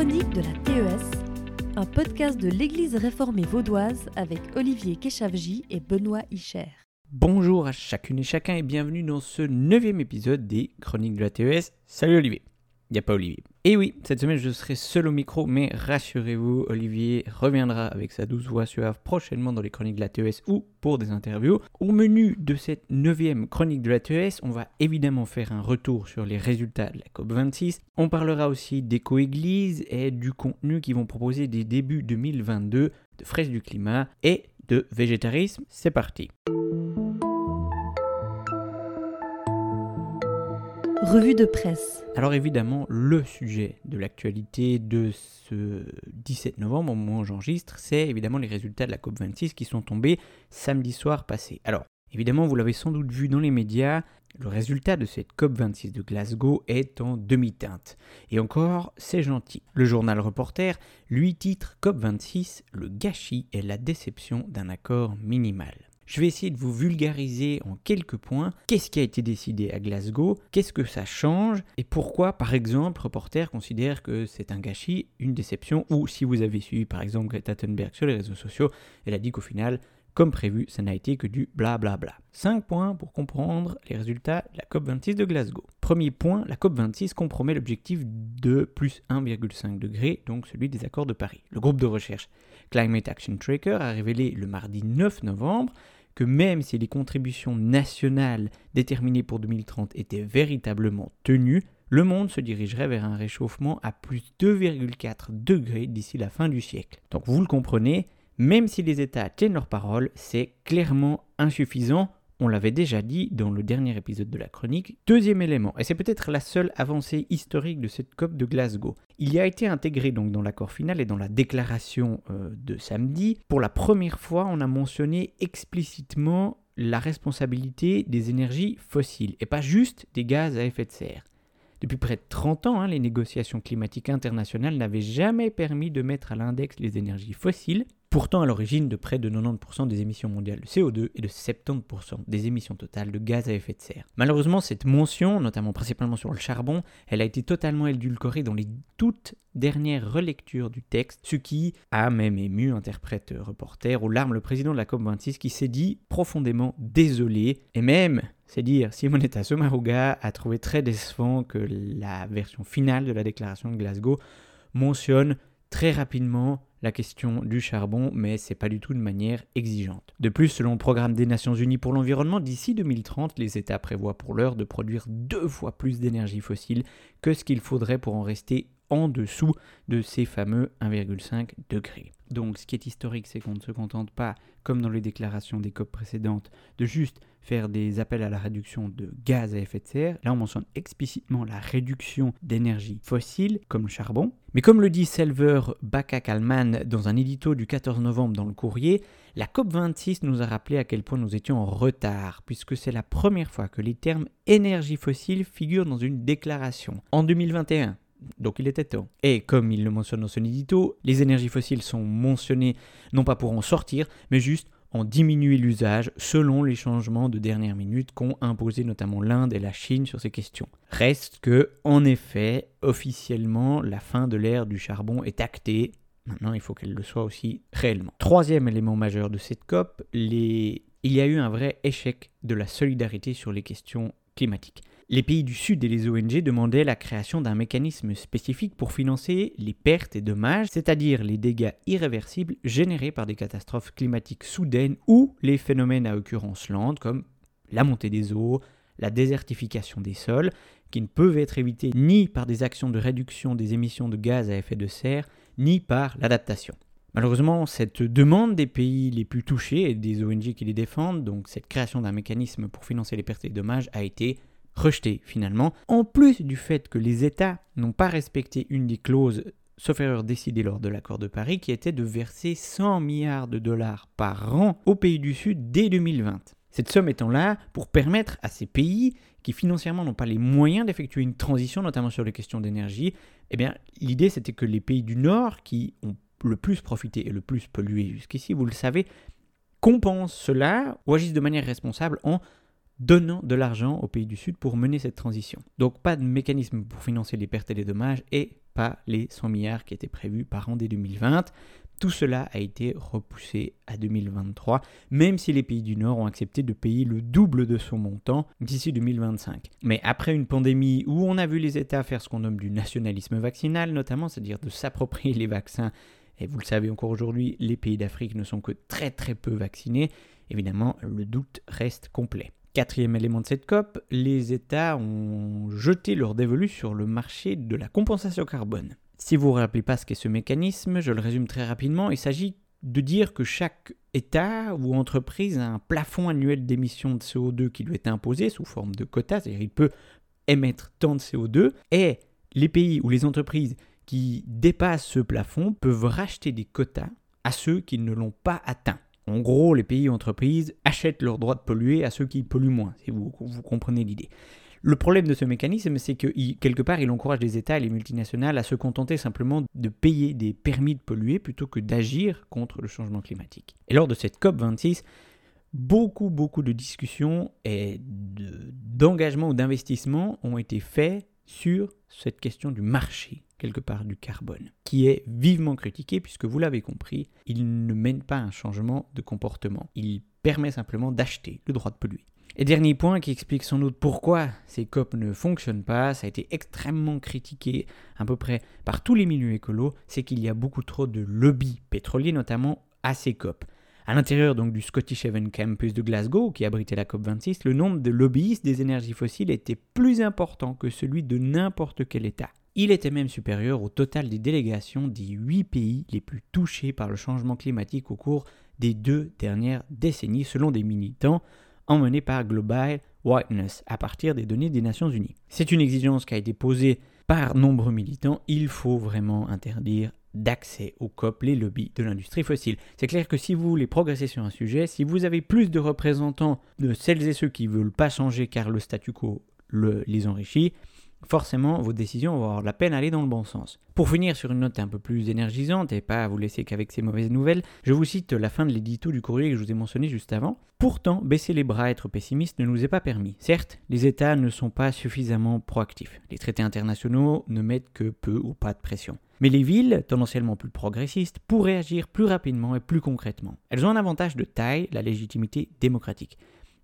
chroniques de la TES, un podcast de l'Église réformée vaudoise avec Olivier Keshavji et Benoît Hicher. Bonjour à chacune et chacun et bienvenue dans ce neuvième épisode des Chroniques de la TES. Salut Olivier. Il n'y a pas Olivier. Et oui, cette semaine je serai seul au micro, mais rassurez-vous, Olivier reviendra avec sa douce voix suave prochainement dans les chroniques de la TES ou pour des interviews. Au menu de cette neuvième chronique de la TES, on va évidemment faire un retour sur les résultats de la COP26. On parlera aussi d'éco-église et du contenu qu'ils vont proposer dès début 2022 de fraise du climat et de végétarisme. C'est parti. Revue de presse. Alors évidemment, le sujet de l'actualité de ce 17 novembre, au moment où j'enregistre, c'est évidemment les résultats de la COP26 qui sont tombés samedi soir passé. Alors, évidemment, vous l'avez sans doute vu dans les médias, le résultat de cette COP26 de Glasgow est en demi-teinte. Et encore, c'est gentil. Le journal Reporter lui titre COP26, le gâchis et la déception d'un accord minimal. Je vais essayer de vous vulgariser en quelques points qu'est-ce qui a été décidé à Glasgow, qu'est-ce que ça change? Et pourquoi, par exemple, Reporter considère que c'est un gâchis, une déception, ou si vous avez suivi par exemple Greta Thunberg sur les réseaux sociaux, elle a dit qu'au final, comme prévu, ça n'a été que du blablabla. Bla bla. 5 points pour comprendre les résultats de la COP26 de Glasgow. Premier point, la COP26 compromet l'objectif de plus 1,5 degré, donc celui des accords de Paris. Le groupe de recherche Climate Action Tracker a révélé le mardi 9 novembre que même si les contributions nationales déterminées pour 2030 étaient véritablement tenues, le monde se dirigerait vers un réchauffement à plus 2,4 degrés d'ici la fin du siècle. Donc vous le comprenez, même si les États tiennent leur parole, c'est clairement insuffisant on l'avait déjà dit dans le dernier épisode de la chronique. Deuxième élément, et c'est peut-être la seule avancée historique de cette COP de Glasgow. Il y a été intégré donc dans l'accord final et dans la déclaration euh, de samedi. Pour la première fois, on a mentionné explicitement la responsabilité des énergies fossiles et pas juste des gaz à effet de serre. Depuis près de 30 ans, hein, les négociations climatiques internationales n'avaient jamais permis de mettre à l'index les énergies fossiles, pourtant à l'origine de près de 90% des émissions mondiales de CO2 et de 70% des émissions totales de gaz à effet de serre. Malheureusement, cette mention, notamment principalement sur le charbon, elle a été totalement édulcorée dans les toutes dernières relectures du texte, ce qui a même ému, interprète reporter, aux larmes le président de la COP26 qui s'est dit profondément désolé, et même c'est dire, Simonetta Sommaruga a trouvé très décevant que la version finale de la déclaration de Glasgow mentionne très rapidement la question du charbon, mais c'est pas du tout de manière exigeante. De plus, selon le programme des Nations Unies pour l'environnement, d'ici 2030, les États prévoient pour l'heure de produire deux fois plus d'énergie fossile que ce qu'il faudrait pour en rester en dessous de ces fameux 1,5 degrés. Donc ce qui est historique, c'est qu'on ne se contente pas, comme dans les déclarations des COP précédentes, de juste faire des appels à la réduction de gaz à effet de serre. Là, on mentionne explicitement la réduction d'énergie fossile, comme le charbon. Mais comme le dit Selver Baka-Kalman dans un édito du 14 novembre dans le courrier, la COP26 nous a rappelé à quel point nous étions en retard, puisque c'est la première fois que les termes énergie fossile figurent dans une déclaration. En 2021, donc il était temps. Et comme il le mentionne dans son édito, les énergies fossiles sont mentionnées non pas pour en sortir, mais juste en diminuer l'usage selon les changements de dernière minute qu'ont imposé notamment l'Inde et la Chine sur ces questions. Reste que, en effet, officiellement, la fin de l'ère du charbon est actée. Maintenant, il faut qu'elle le soit aussi réellement. Troisième élément majeur de cette COP, il y a eu un vrai échec de la solidarité sur les questions climatiques. Les pays du Sud et les ONG demandaient la création d'un mécanisme spécifique pour financer les pertes et dommages, c'est-à-dire les dégâts irréversibles générés par des catastrophes climatiques soudaines ou les phénomènes à occurrence lente comme la montée des eaux, la désertification des sols, qui ne peuvent être évités ni par des actions de réduction des émissions de gaz à effet de serre, ni par l'adaptation. Malheureusement, cette demande des pays les plus touchés et des ONG qui les défendent, donc cette création d'un mécanisme pour financer les pertes et dommages, a été rejeté finalement, en plus du fait que les États n'ont pas respecté une des clauses sauf erreur décidée lors de l'accord de Paris, qui était de verser 100 milliards de dollars par an aux pays du Sud dès 2020. Cette somme étant là pour permettre à ces pays qui financièrement n'ont pas les moyens d'effectuer une transition, notamment sur les questions d'énergie, eh bien l'idée c'était que les pays du Nord, qui ont le plus profité et le plus pollué jusqu'ici, vous le savez, compensent cela ou agissent de manière responsable en donnant de l'argent aux pays du Sud pour mener cette transition. Donc pas de mécanisme pour financer les pertes et les dommages et pas les 100 milliards qui étaient prévus par an dès 2020. Tout cela a été repoussé à 2023, même si les pays du Nord ont accepté de payer le double de son montant d'ici 2025. Mais après une pandémie où on a vu les États faire ce qu'on nomme du nationalisme vaccinal, notamment, c'est-à-dire de s'approprier les vaccins, et vous le savez encore aujourd'hui, les pays d'Afrique ne sont que très très peu vaccinés, évidemment, le doute reste complet. Quatrième élément de cette COP, les États ont jeté leur dévolu sur le marché de la compensation carbone. Si vous ne vous rappelez pas ce qu'est ce mécanisme, je le résume très rapidement, il s'agit de dire que chaque État ou entreprise a un plafond annuel d'émissions de CO2 qui lui est imposé sous forme de quotas, c'est-à-dire il peut émettre tant de CO2, et les pays ou les entreprises qui dépassent ce plafond peuvent racheter des quotas à ceux qui ne l'ont pas atteint. En gros, les pays ou entreprises achètent leur droit de polluer à ceux qui polluent moins, si vous, vous comprenez l'idée. Le problème de ce mécanisme, c'est que quelque part, il encourage les États et les multinationales à se contenter simplement de payer des permis de polluer plutôt que d'agir contre le changement climatique. Et lors de cette COP26, beaucoup, beaucoup de discussions et d'engagement ou d'investissement ont été faits sur cette question du marché, quelque part, du carbone, qui est vivement critiqué puisque vous l'avez compris, il ne mène pas un changement de comportement. Il permet simplement d'acheter le droit de polluer. Et dernier point qui explique sans doute pourquoi ces COP ne fonctionnent pas, ça a été extrêmement critiqué à peu près par tous les milieux écolos, c'est qu'il y a beaucoup trop de lobbies pétroliers, notamment à ces COP. À l'intérieur donc du Scottish Haven Campus de Glasgow, qui abritait la COP26, le nombre de lobbyistes des énergies fossiles était plus important que celui de n'importe quel État. Il était même supérieur au total des délégations des huit pays les plus touchés par le changement climatique au cours des deux dernières décennies, selon des militants emmené par Global Whiteness à partir des données des Nations Unies. C'est une exigence qui a été posée par nombreux militants. Il faut vraiment interdire d'accès aux COP les lobbies de l'industrie fossile. C'est clair que si vous voulez progresser sur un sujet, si vous avez plus de représentants de celles et ceux qui ne veulent pas changer car le statu quo les enrichit, forcément vos décisions vont avoir la peine d'aller dans le bon sens. Pour finir sur une note un peu plus énergisante et pas à vous laisser qu'avec ces mauvaises nouvelles, je vous cite la fin de l'édito du courrier que je vous ai mentionné juste avant. Pourtant, baisser les bras, être pessimiste ne nous est pas permis. Certes, les États ne sont pas suffisamment proactifs. Les traités internationaux ne mettent que peu ou pas de pression. Mais les villes, tendanciellement plus progressistes, pourraient agir plus rapidement et plus concrètement. Elles ont un avantage de taille, la légitimité démocratique.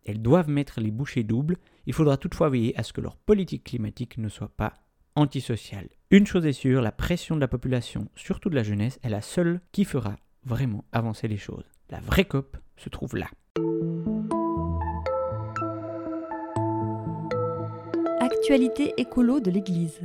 Elles doivent mettre les bouchées doubles. Il faudra toutefois veiller à ce que leur politique climatique ne soit pas antisociale. Une chose est sûre, la pression de la population, surtout de la jeunesse, est la seule qui fera vraiment avancer les choses. La vraie COP se trouve là. Actualité écolo de l'Église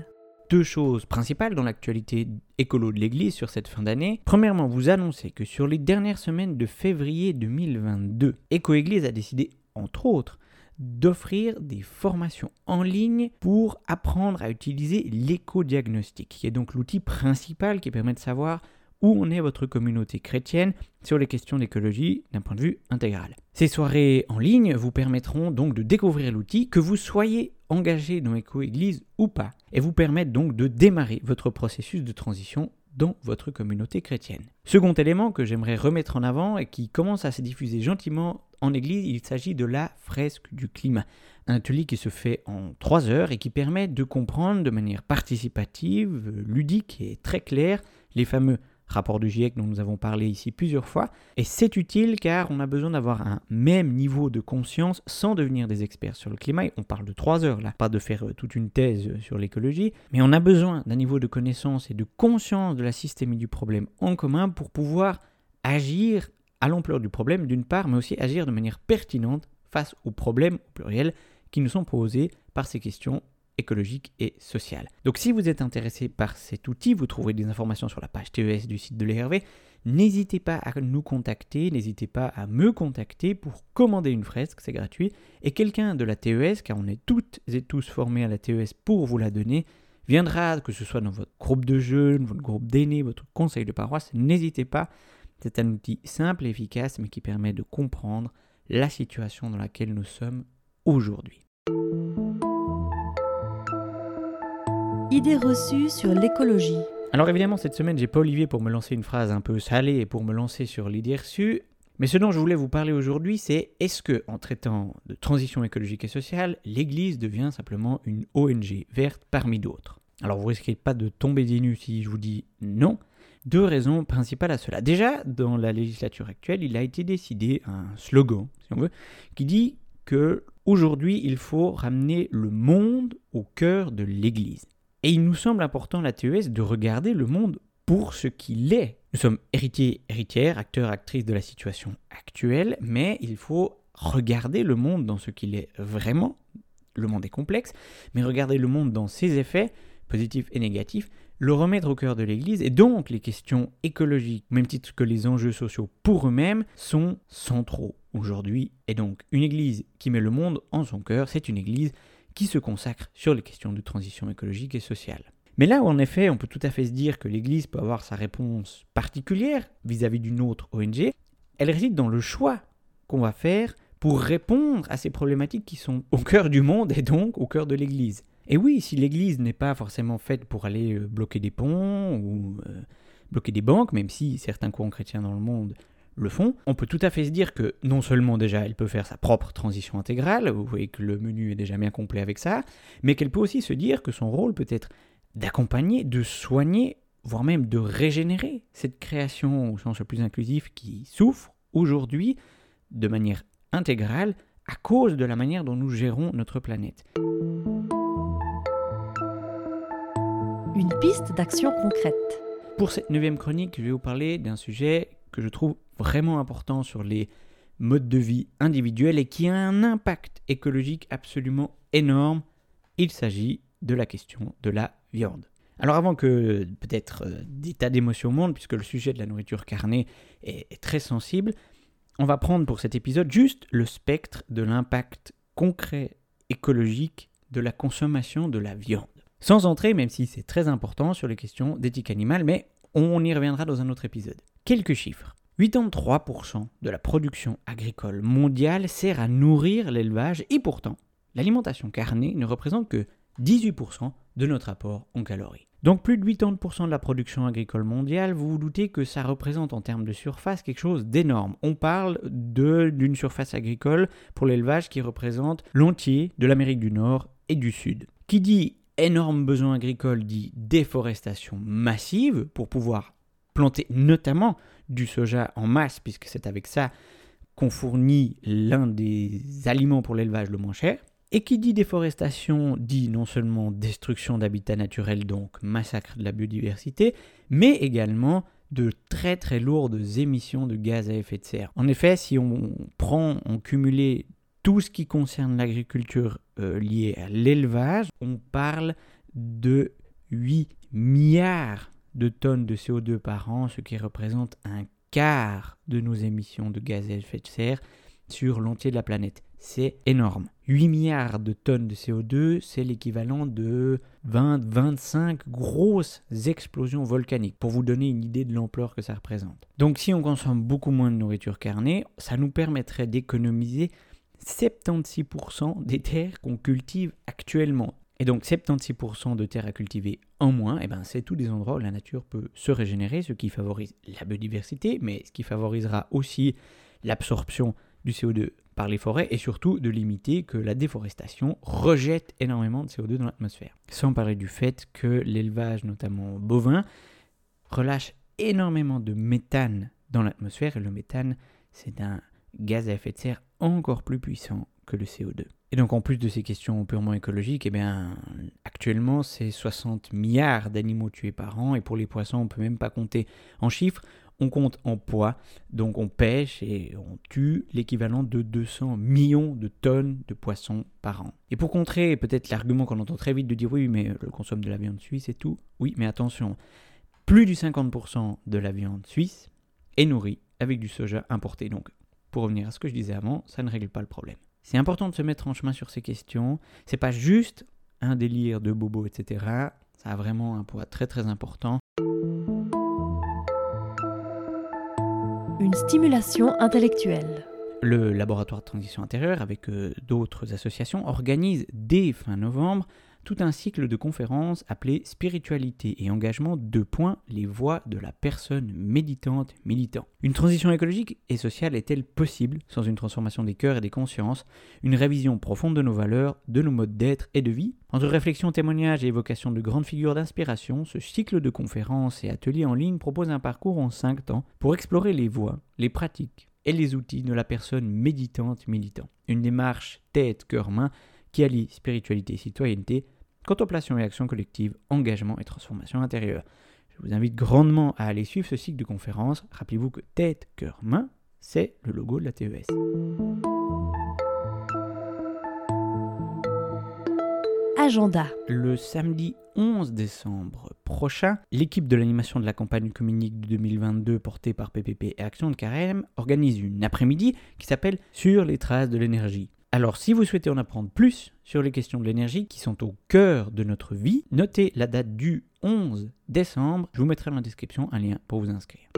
deux choses principales dans l'actualité écolo de l'Église sur cette fin d'année. Premièrement, vous annoncez que sur les dernières semaines de février 2022, Éco-Église a décidé entre autres, d'offrir des formations en ligne pour apprendre à utiliser l'éco-diagnostic, qui est donc l'outil principal qui permet de savoir où en est votre communauté chrétienne sur les questions d'écologie d'un point de vue intégral. Ces soirées en ligne vous permettront donc de découvrir l'outil, que vous soyez engagé dans Éco-Église ou pas, et vous permettent donc de démarrer votre processus de transition dans votre communauté chrétienne. Second élément que j'aimerais remettre en avant et qui commence à se diffuser gentiment en Église, il s'agit de la fresque du climat. Un atelier qui se fait en trois heures et qui permet de comprendre de manière participative, ludique et très claire les fameux rapports du GIEC dont nous avons parlé ici plusieurs fois. Et c'est utile car on a besoin d'avoir un même niveau de conscience sans devenir des experts sur le climat. on parle de trois heures là, pas de faire euh, toute une thèse sur l'écologie, mais on a besoin d'un niveau de connaissance et de conscience de la systémie du problème en commun pour pouvoir agir à l'ampleur du problème d'une part, mais aussi agir de manière pertinente face aux problèmes au pluriel qui nous sont posés par ces questions écologiques et sociales. Donc si vous êtes intéressé par cet outil, vous trouverez des informations sur la page TES du site de l'ERV. N'hésitez pas à nous contacter, n'hésitez pas à me contacter pour commander une fresque, c'est gratuit. Et quelqu'un de la TES, car on est toutes et tous formés à la TES pour vous la donner, viendra, que ce soit dans votre groupe de jeunes, votre groupe d'aînés, votre conseil de paroisse, n'hésitez pas c'est un outil simple et efficace mais qui permet de comprendre la situation dans laquelle nous sommes aujourd'hui. Idées reçues sur l'écologie. Alors évidemment cette semaine j'ai pas Olivier pour me lancer une phrase un peu salée et pour me lancer sur l'idée reçue, Mais ce dont je voulais vous parler aujourd'hui, c'est est-ce que, en traitant de transition écologique et sociale, l'Église devient simplement une ONG verte parmi d'autres? Alors vous risquez pas de tomber des nues si je vous dis non. Deux raisons principales à cela. Déjà, dans la législature actuelle, il a été décidé un slogan, si on veut, qui dit que aujourd'hui, il faut ramener le monde au cœur de l'Église. Et il nous semble important, la TES, de regarder le monde pour ce qu'il est. Nous sommes héritiers, héritières, acteurs, actrices de la situation actuelle, mais il faut regarder le monde dans ce qu'il est vraiment. Le monde est complexe, mais regarder le monde dans ses effets, positifs et négatifs, le remettre au cœur de l'Église, et donc les questions écologiques, même titre que les enjeux sociaux pour eux-mêmes, sont centraux aujourd'hui. Et donc une Église qui met le monde en son cœur, c'est une Église qui se consacre sur les questions de transition écologique et sociale. Mais là où en effet on peut tout à fait se dire que l'Église peut avoir sa réponse particulière vis-à-vis d'une autre ONG, elle réside dans le choix qu'on va faire pour répondre à ces problématiques qui sont au cœur du monde et donc au cœur de l'Église. Et oui, si l'Église n'est pas forcément faite pour aller euh, bloquer des ponts ou euh, bloquer des banques, même si certains courants chrétiens dans le monde le font, on peut tout à fait se dire que non seulement déjà elle peut faire sa propre transition intégrale, vous voyez que le menu est déjà bien complet avec ça, mais qu'elle peut aussi se dire que son rôle peut être d'accompagner, de soigner, voire même de régénérer cette création au sens le plus inclusif qui souffre aujourd'hui de manière intégrale à cause de la manière dont nous gérons notre planète. Une piste d'action concrète. Pour cette neuvième chronique, je vais vous parler d'un sujet que je trouve vraiment important sur les modes de vie individuels et qui a un impact écologique absolument énorme. Il s'agit de la question de la viande. Alors avant que peut-être euh, des tas d'émotions montent, puisque le sujet de la nourriture carnée est, est très sensible, on va prendre pour cet épisode juste le spectre de l'impact concret écologique de la consommation de la viande. Sans entrer, même si c'est très important, sur les questions d'éthique animale, mais on y reviendra dans un autre épisode. Quelques chiffres. 83% de la production agricole mondiale sert à nourrir l'élevage et pourtant, l'alimentation carnée ne représente que 18% de notre apport en calories. Donc plus de 80% de la production agricole mondiale, vous vous doutez que ça représente en termes de surface quelque chose d'énorme. On parle d'une surface agricole pour l'élevage qui représente l'entier de l'Amérique du Nord et du Sud. Qui dit énorme besoin agricole dit déforestation massive pour pouvoir planter notamment du soja en masse, puisque c'est avec ça qu'on fournit l'un des aliments pour l'élevage le moins cher. Et qui dit déforestation dit non seulement destruction d'habitats naturels, donc massacre de la biodiversité, mais également de très très lourdes émissions de gaz à effet de serre. En effet, si on prend en cumulé tout ce qui concerne l'agriculture euh, liée à l'élevage, on parle de 8 milliards de tonnes de CO2 par an, ce qui représente un quart de nos émissions de gaz à effet de serre sur l'entier de la planète. C'est énorme. 8 milliards de tonnes de CO2, c'est l'équivalent de 20-25 grosses explosions volcaniques, pour vous donner une idée de l'ampleur que ça représente. Donc si on consomme beaucoup moins de nourriture carnée, ça nous permettrait d'économiser 76% des terres qu'on cultive actuellement. Et donc 76% de terres à cultiver en moins, et eh ben c'est tous des endroits où la nature peut se régénérer, ce qui favorise la biodiversité, mais ce qui favorisera aussi l'absorption du CO2 par les forêts et surtout de limiter que la déforestation rejette énormément de CO2 dans l'atmosphère. Sans parler du fait que l'élevage, notamment bovin, relâche énormément de méthane dans l'atmosphère et le méthane, c'est un gaz à effet de serre encore plus puissant que le CO2. Et donc en plus de ces questions purement écologiques, eh bien, actuellement c'est 60 milliards d'animaux tués par an et pour les poissons on peut même pas compter en chiffres, on compte en poids, donc on pêche et on tue l'équivalent de 200 millions de tonnes de poissons par an. Et pour contrer peut-être l'argument qu'on entend très vite de dire oui mais le consomme de la viande suisse et tout, oui mais attention, plus du 50% de la viande suisse est nourrie avec du soja importé. Donc pour revenir à ce que je disais avant, ça ne règle pas le problème. C'est important de se mettre en chemin sur ces questions. C'est pas juste un délire de bobo, etc. Ça a vraiment un poids très très important. Une stimulation intellectuelle. Le laboratoire de transition intérieure, avec euh, d'autres associations, organise dès fin novembre tout un cycle de conférences appelé Spiritualité et engagement, deux points, les voix de la personne méditante militant. Une transition écologique et sociale est-elle possible sans une transformation des cœurs et des consciences, une révision profonde de nos valeurs, de nos modes d'être et de vie? Entre réflexion, témoignages et évocation de grandes figures d'inspiration, ce cycle de conférences et ateliers en ligne propose un parcours en cinq temps pour explorer les voies, les pratiques et les outils de la personne méditante militant. Une démarche tête-cœur-main qui allie spiritualité et citoyenneté, contemplation et action collective, engagement et transformation intérieure. Je vous invite grandement à aller suivre ce cycle de conférences. Rappelez-vous que tête, cœur, main, c'est le logo de la TES. Agenda. Le samedi 11 décembre prochain, l'équipe de l'animation de la campagne communique de 2022 portée par PPP et Action de Carême organise une après-midi qui s'appelle Sur les traces de l'énergie. Alors si vous souhaitez en apprendre plus sur les questions de l'énergie qui sont au cœur de notre vie, notez la date du 11 décembre. Je vous mettrai dans la description un lien pour vous inscrire.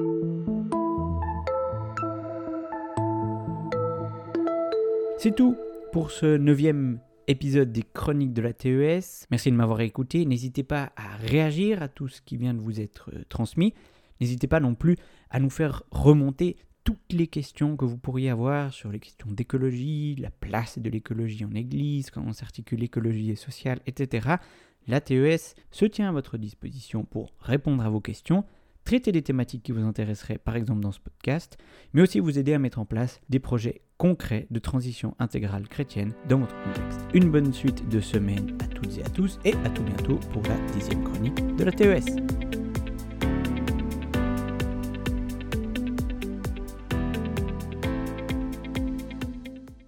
C'est tout pour ce neuvième épisode des chroniques de la TES. Merci de m'avoir écouté. N'hésitez pas à réagir à tout ce qui vient de vous être transmis. N'hésitez pas non plus à nous faire remonter toutes les questions que vous pourriez avoir sur les questions d'écologie, la place de l'écologie en Église, comment s'articule l'écologie et sociale, etc. La TES se tient à votre disposition pour répondre à vos questions, traiter des thématiques qui vous intéresseraient par exemple dans ce podcast, mais aussi vous aider à mettre en place des projets concrets de transition intégrale chrétienne dans votre contexte. Une bonne suite de semaine à toutes et à tous et à tout bientôt pour la dixième chronique de la TES.